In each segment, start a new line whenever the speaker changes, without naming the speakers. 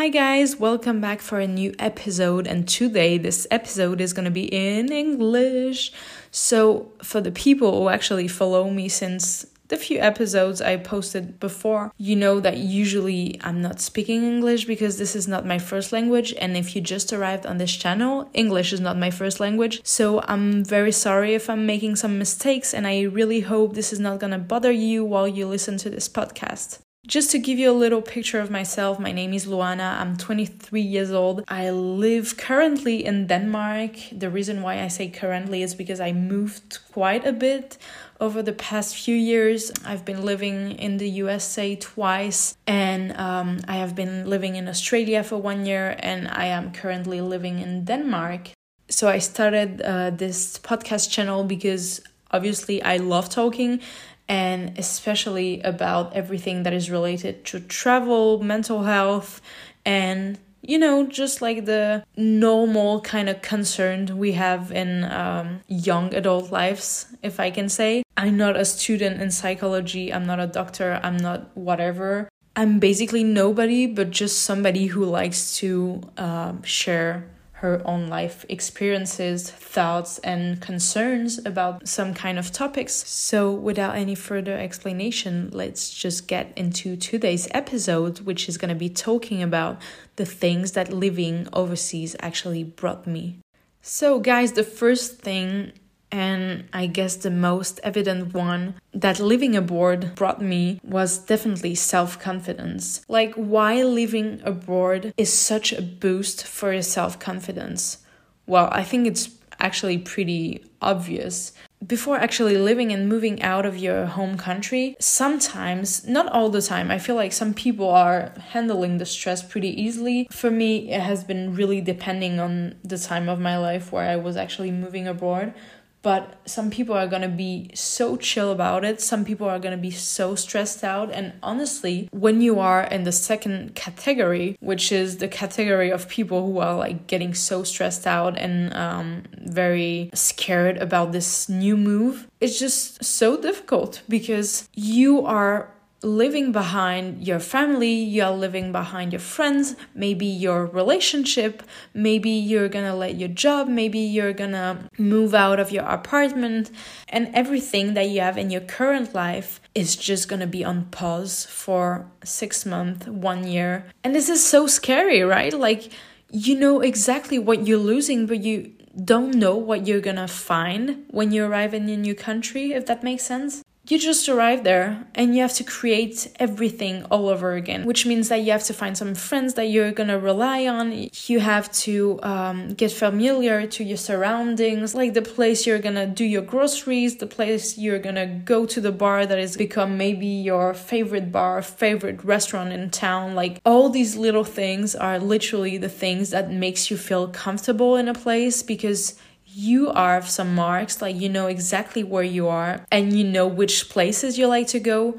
Hi, guys, welcome back for a new episode. And today, this episode is going to be in English. So, for the people who actually follow me since the few episodes I posted before, you know that usually I'm not speaking English because this is not my first language. And if you just arrived on this channel, English is not my first language. So I'm very sorry if I'm making some mistakes, and I really hope this is not gonna bother you while you listen to this podcast. Just to give you a little picture of myself, my name is Luana. I'm 23 years old. I live currently in Denmark. The reason why I say currently is because I moved quite a bit over the past few years. I've been living in the USA twice, and um, I have been living in Australia for one year, and I am currently living in Denmark. So I started uh, this podcast channel because obviously I love talking and especially about everything that is related to travel, mental health, and you know, just like the normal kind of concern we have in um, young adult lives, if I can say. I'm not a student in psychology, I'm not a doctor, I'm not whatever. I'm basically nobody, but just somebody who likes to um, share her own life experiences, thoughts, and concerns about some kind of topics. So, without any further explanation, let's just get into today's episode, which is going to be talking about the things that living overseas actually brought me. So, guys, the first thing and I guess the most evident one that living abroad brought me was definitely self confidence. Like, why living abroad is such a boost for your self confidence? Well, I think it's actually pretty obvious. Before actually living and moving out of your home country, sometimes, not all the time, I feel like some people are handling the stress pretty easily. For me, it has been really depending on the time of my life where I was actually moving abroad but some people are going to be so chill about it. Some people are going to be so stressed out. And honestly when you are in the second category which is the category of people who are like getting so stressed out and um, very scared about this new move it's just so difficult because you are living behind your family, you're living behind your friends, maybe your relationship, maybe you're gonna let your job, maybe you're gonna move out of your apartment, and everything that you have in your current life is just gonna be on pause for six months, one year. And this is so scary, right? Like, you know exactly what you're losing, but you don't know what you're gonna find when you arrive in a new country, if that makes sense you just arrive there and you have to create everything all over again, which means that you have to find some friends that you're gonna rely on. You have to um, get familiar to your surroundings, like the place you're gonna do your groceries, the place you're gonna go to the bar that has become maybe your favorite bar, favorite restaurant in town. Like all these little things are literally the things that makes you feel comfortable in a place because you are of some marks, like you know exactly where you are and you know which places you like to go.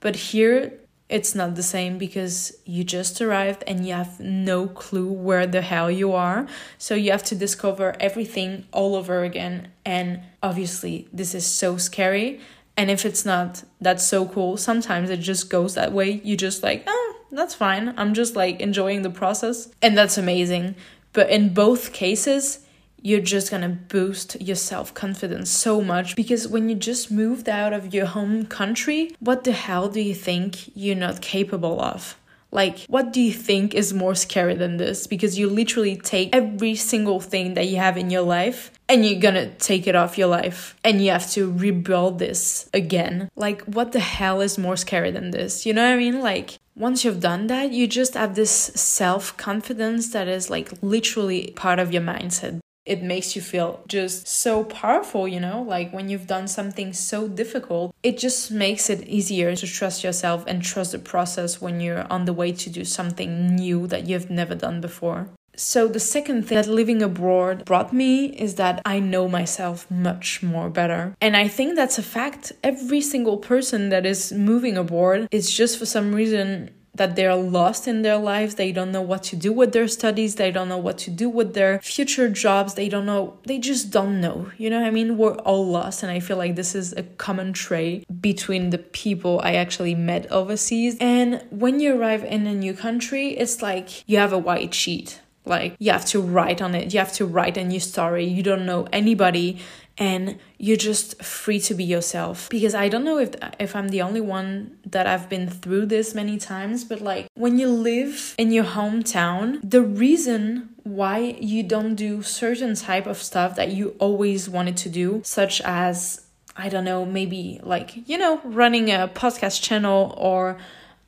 But here, it's not the same because you just arrived and you have no clue where the hell you are. So you have to discover everything all over again. And obviously, this is so scary. And if it's not, that's so cool. Sometimes it just goes that way. You just like, oh, that's fine. I'm just like enjoying the process. And that's amazing. But in both cases, you're just gonna boost your self confidence so much because when you just moved out of your home country, what the hell do you think you're not capable of? Like, what do you think is more scary than this? Because you literally take every single thing that you have in your life and you're gonna take it off your life and you have to rebuild this again. Like, what the hell is more scary than this? You know what I mean? Like, once you've done that, you just have this self confidence that is like literally part of your mindset it makes you feel just so powerful, you know? Like when you've done something so difficult, it just makes it easier to trust yourself and trust the process when you're on the way to do something new that you've never done before. So, the second thing that living abroad brought me is that I know myself much more better. And I think that's a fact. Every single person that is moving abroad is just for some reason that they're lost in their lives. They don't know what to do with their studies. They don't know what to do with their future jobs. They don't know. They just don't know. You know I mean? We're all lost. And I feel like this is a common trait between the people I actually met overseas. And when you arrive in a new country, it's like you have a white sheet. Like you have to write on it, you have to write a new story. You don't know anybody and you're just free to be yourself. Because i don't know if if i'm the only one that i've been through this many times but like when you live in your hometown the reason why you don't do certain type of stuff that you always wanted to do such as i don't know maybe like you know running a podcast channel or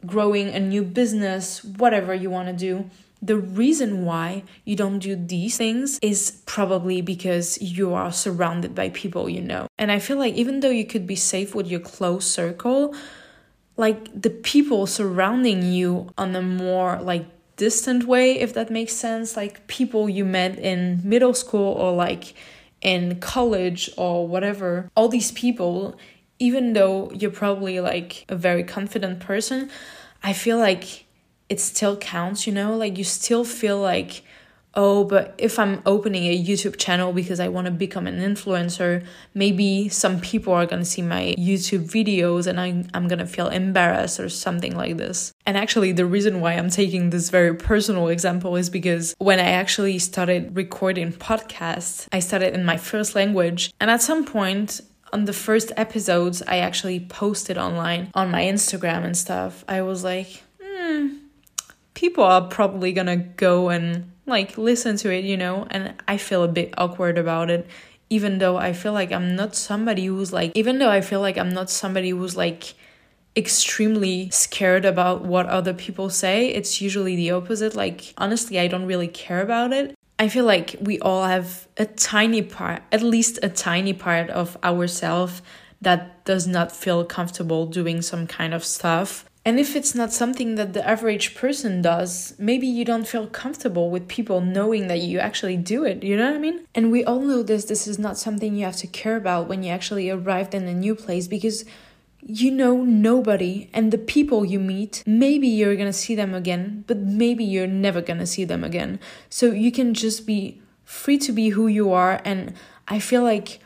growing a new business whatever you want to do the reason why you don't do these things is probably because you are surrounded by people you know. And I feel like even though you could be safe with your close circle, like the people surrounding you on a more like distant way, if that makes sense, like people you met in middle school or like in college or whatever, all these people, even though you're probably like a very confident person, I feel like it still counts, you know? Like you still feel like, oh, but if I'm opening a YouTube channel because I want to become an influencer, maybe some people are going to see my YouTube videos and I, I'm going to feel embarrassed or something like this. And actually, the reason why I'm taking this very personal example is because when I actually started recording podcasts, I started in my first language. And at some point, on the first episodes I actually posted online on my Instagram and stuff, I was like, people are probably gonna go and like listen to it, you know, and I feel a bit awkward about it. Even though I feel like I'm not somebody who's like, even though I feel like I'm not somebody who's like extremely scared about what other people say, it's usually the opposite. Like, honestly, I don't really care about it. I feel like we all have a tiny part, at least a tiny part of ourselves that does not feel comfortable doing some kind of stuff. And if it's not something that the average person does, maybe you don't feel comfortable with people knowing that you actually do it, you know what I mean? And we all know this, this is not something you have to care about when you actually arrived in a new place because you know nobody and the people you meet maybe you're gonna see them again but maybe you're never gonna see them again so you can just be free to be who you are and i feel like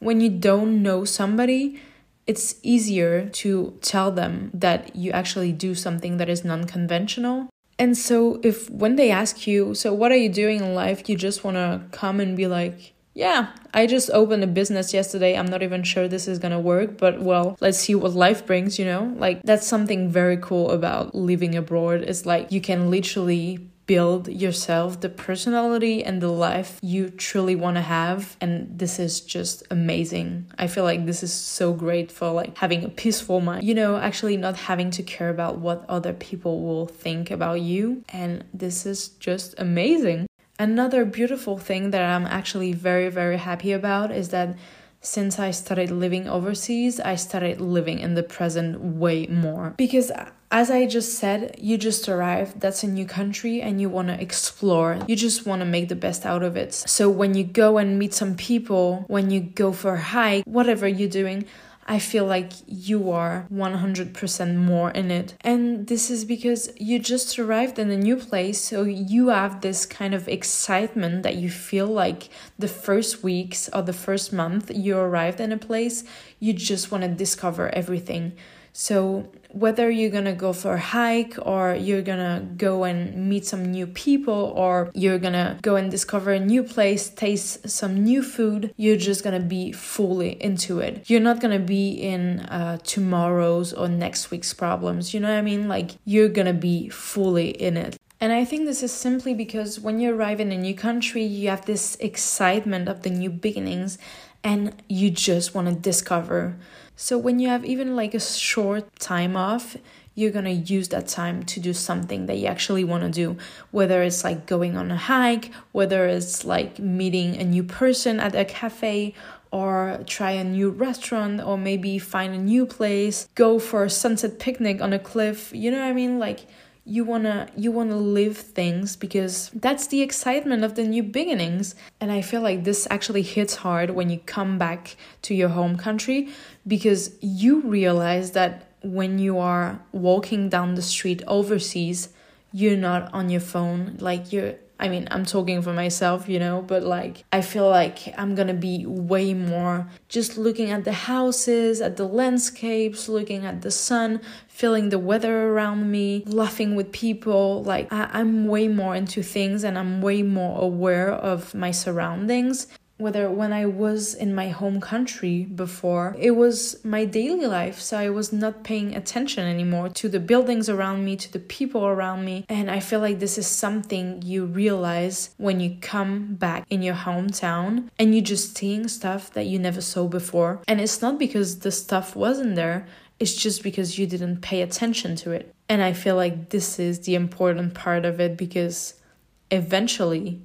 when you don't know somebody it's easier to tell them that you actually do something that is non conventional. And so, if when they ask you, so what are you doing in life, you just want to come and be like, yeah, I just opened a business yesterday. I'm not even sure this is gonna work, but well, let's see what life brings, you know? Like, that's something very cool about living abroad. It's like you can literally build yourself the personality and the life you truly want to have and this is just amazing. I feel like this is so great for like having a peaceful mind. You know actually not having to care about what other people will think about you and this is just amazing. Another beautiful thing that i'm actually very very happy about is that since I started living overseas, I started living in the present way more. Because as I just said, you just arrived, that's a new country, and you want to explore. You just want to make the best out of it. So when you go and meet some people, when you go for a hike, whatever you're doing, I feel like you are 100% more in it. And this is because you just arrived in a new place, so you have this kind of excitement that you feel like the first weeks or the first month you arrived in a place, you just want to discover everything. So, whether you're gonna go for a hike or you're gonna go and meet some new people or you're gonna go and discover a new place, taste some new food, you're just gonna be fully into it. You're not gonna be in uh, tomorrow's or next week's problems, you know what I mean? Like, you're gonna be fully in it. And I think this is simply because when you arrive in a new country, you have this excitement of the new beginnings and you just want to discover. So when you have even like a short time off, you're gonna use that time to do something that you actually want to do whether it's like going on a hike whether it's like meeting a new person at a cafe or try a new restaurant or maybe find a new place go for a sunset picnic on a cliff you know what i mean? Like you want to you want to live things because that's the excitement of the new beginnings. And i feel like this actually hits hard when you come back to your home country because you realize that when you are walking down the street overseas, you're not on your phone. Like you're I mean, I'm talking for myself, you know, but like I feel like I'm gonna be way more just looking at the houses, at the landscapes, looking at the sun, feeling the weather around me, laughing with people. Like I- I'm way more into things and I'm way more aware of my surroundings whether when I was in my home country before, it was my daily life. So I was not paying attention anymore to the buildings around me, to the people around me. And I feel like this is something you realize when you come back in your hometown and you just seeing stuff that you never saw before. And it's not because the stuff wasn't there, it's just because you didn't pay attention to it. And I feel like this is the important part of it because eventually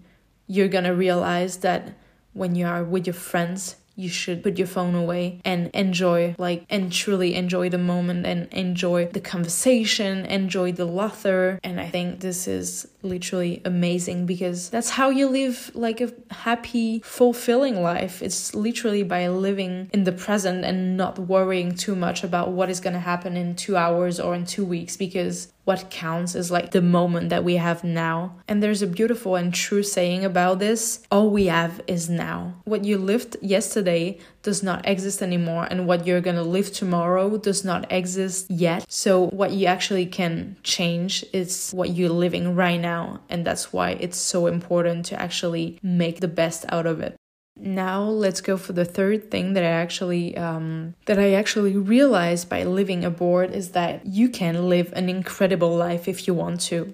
you're gonna realize that when you are with your friends you should put your phone away and enjoy like and truly enjoy the moment and enjoy the conversation enjoy the laughter. And i think this is literally amazing because that's how you live like a happy fulfilling life. It's literally by living in the present and not worrying too much about what is going to happen in 2 hours or in 2 weeks because what counts is like the moment that we have now. And there's a beautiful and true saying about this all we have is now. What you lived yesterday does not exist anymore, and what you're gonna live tomorrow does not exist yet. So, what you actually can change is what you're living right now, and that's why it's so important to actually make the best out of it. Now let's go for the third thing that I actually um, that I actually realized by living abroad is that you can live an incredible life if you want to.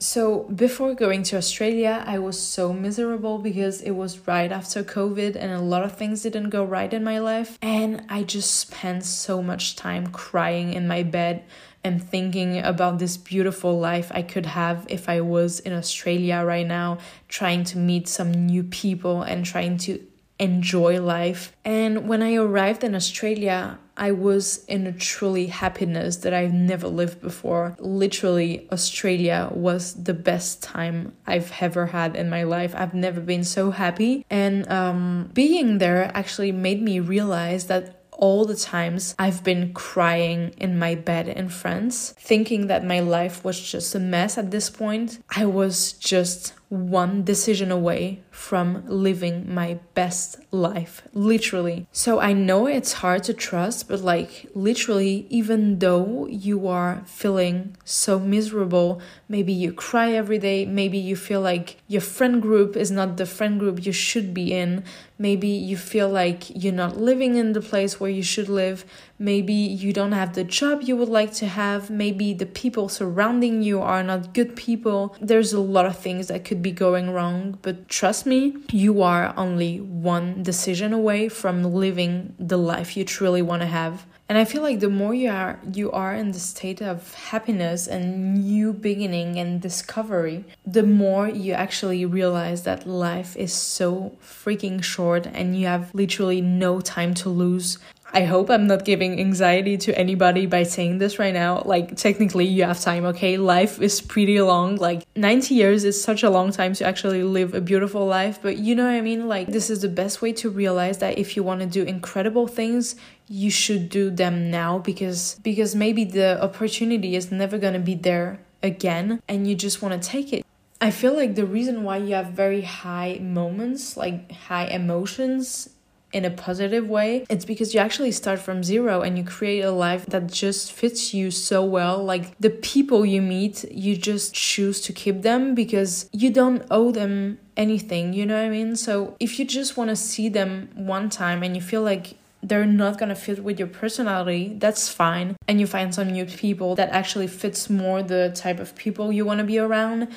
So before going to Australia, I was so miserable because it was right after COVID and a lot of things didn't go right in my life, and I just spent so much time crying in my bed and thinking about this beautiful life I could have if I was in Australia right now, trying to meet some new people and trying to enjoy life. And when I arrived in Australia, I was in a truly happiness that I've never lived before. Literally, Australia was the best time I've ever had in my life. I've never been so happy. And um, being there actually made me realize that all the times I've been crying in my bed in France, thinking that my life was just a mess at this point. I was just one decision away from living my best life, literally. So I know it's hard to trust, but like literally, even though you are feeling so miserable, maybe you cry every day, maybe you feel like your friend group is not the friend group you should be in, maybe you feel like you're not living in the place where you should live, maybe you don't have the job you would like to have, maybe the people surrounding you are not good people. There's a lot of things that could be going wrong, but trust me, you are only one decision away from living the life you truly want to have. And I feel like the more you are you are in the state of happiness and new beginning and discovery, the more you actually realize that life is so freaking short and you have literally no time to lose. I hope I'm not giving anxiety to anybody by saying this right now. Like, technically, you have time, okay? Life is pretty long. Like, 90 years is such a long time to actually live a beautiful life. But you know what I mean? Like, this is the best way to realize that if you want to do incredible things, you should do them now because because maybe the opportunity is never going to be there again and you just want to take it. I feel like the reason why you have very high moments, like high emotions in a positive way, it's because you actually start from zero and you create a life that just fits you so well. Like the people you meet, you just choose to keep them because you don't owe them anything, you know what I mean? So if you just want to see them one time and you feel like they're not gonna fit with your personality, that's fine. And you find some new people that actually fits more the type of people you wanna be around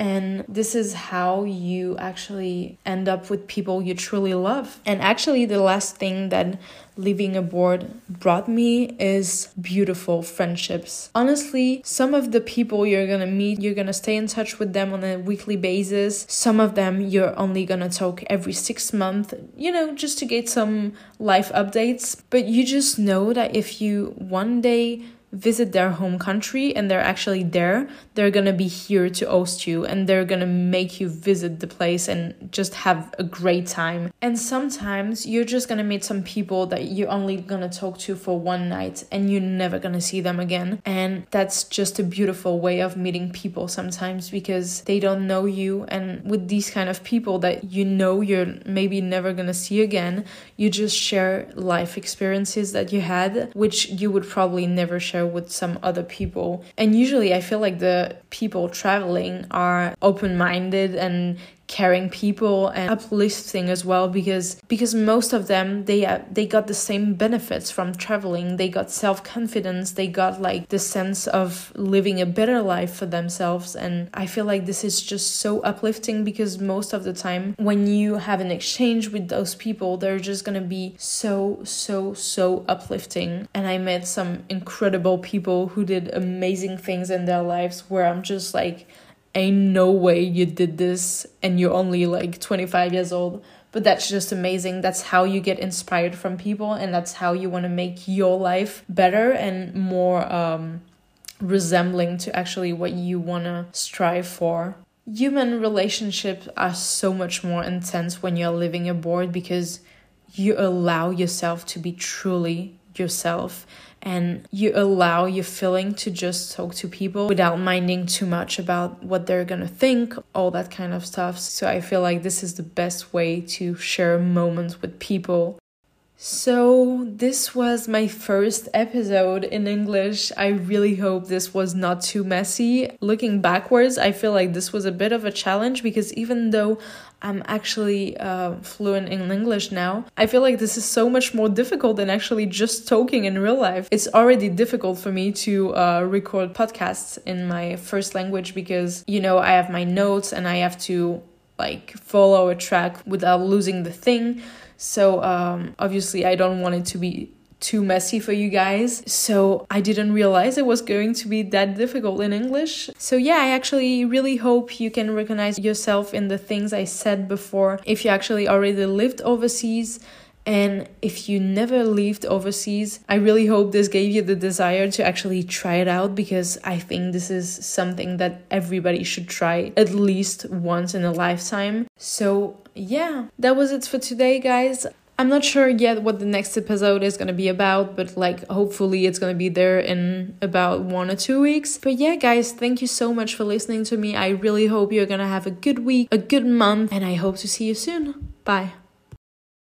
and this is how you actually end up with people you truly love. And actually, the last thing that living abroad brought me is beautiful friendships. Honestly, some of the people you're gonna meet, you're gonna stay in touch with them on a weekly basis. Some of them you're only gonna talk every six months, you know, just to get some life updates. But you just know that if you one day visit their home country and they're actually there, they're gonna be here to host you and they're gonna make you visit the place and just have a great time. And sometimes you're just gonna meet some people that you're only gonna talk to for one night and you're never gonna see them again. And that's just a beautiful way of meeting people sometimes because they don't know you. And with these kind of people that you know you're maybe never gonna see again, you just share life experiences that you had, which you would probably never share with some other people. And usually I feel like the people traveling are open minded and caring people and uplifting as well because because most of them they uh, they got the same benefits from traveling. They got self-confidence. They got like the sense of living a better life for themselves. And i feel like this is just so uplifting because most of the time when you have an exchange with those people they're just going to be so so so uplifting. And i met some incredible people who did amazing things in their lives where i'm just like ain't no way you did this and you're only like 25 years old. But that's just amazing. That's how you get inspired from people and that's how you want to make your life better and more um, resembling to actually what you want to strive for. Human relationships are so much more intense when you're living abroad because you allow yourself to be truly yourself and you allow your feeling to just talk to people without minding too much about what they're gonna think, all that kind of stuff. So I feel like this is the best way to share moments with people. So, this was my first episode in English. I really hope this was not too messy. Looking backwards, I feel like this was a bit of a challenge because even though I'm actually uh, fluent in English now. I feel like this is so much more difficult than actually just talking in real life. It's already difficult for me to uh, record podcasts in my first language because, you know, I have my notes and I have to like follow a track without losing the thing. So um, obviously, I don't want it to be too messy for you guys. So I didn't realize it was going to be that difficult in English. So yeah, I actually really hope you can recognize yourself in the things I said before. If you actually already lived overseas, and if you never lived overseas, I really hope this gave you the desire to actually try it out because I think this is something that everybody should try at least once in a lifetime. So, yeah, that was it for today, guys. I'm not sure yet what the next episode is gonna be about, but like hopefully it's gonna be there in about one or two weeks. But yeah, guys, thank you so much for listening to me. I really hope you're gonna have a good week, a good month, and I hope to see you soon. Bye.